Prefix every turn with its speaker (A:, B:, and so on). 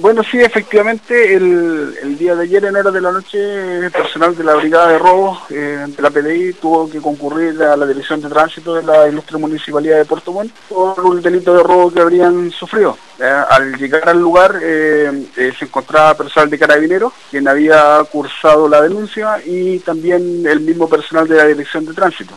A: Bueno, sí, efectivamente, el, día de ayer en horas de la noche, el personal de la Brigada de robos eh, de la PDI tuvo que concurrir a la Dirección de Tránsito de la Ilustre Municipalidad de Puerto Montt por un delito de robo que habrían sufrido. Eh, al llegar al lugar eh, eh se encontraba personal de Carabineros, quien había cursado la denuncia, y también el mismo personal de la Dirección de Tránsito.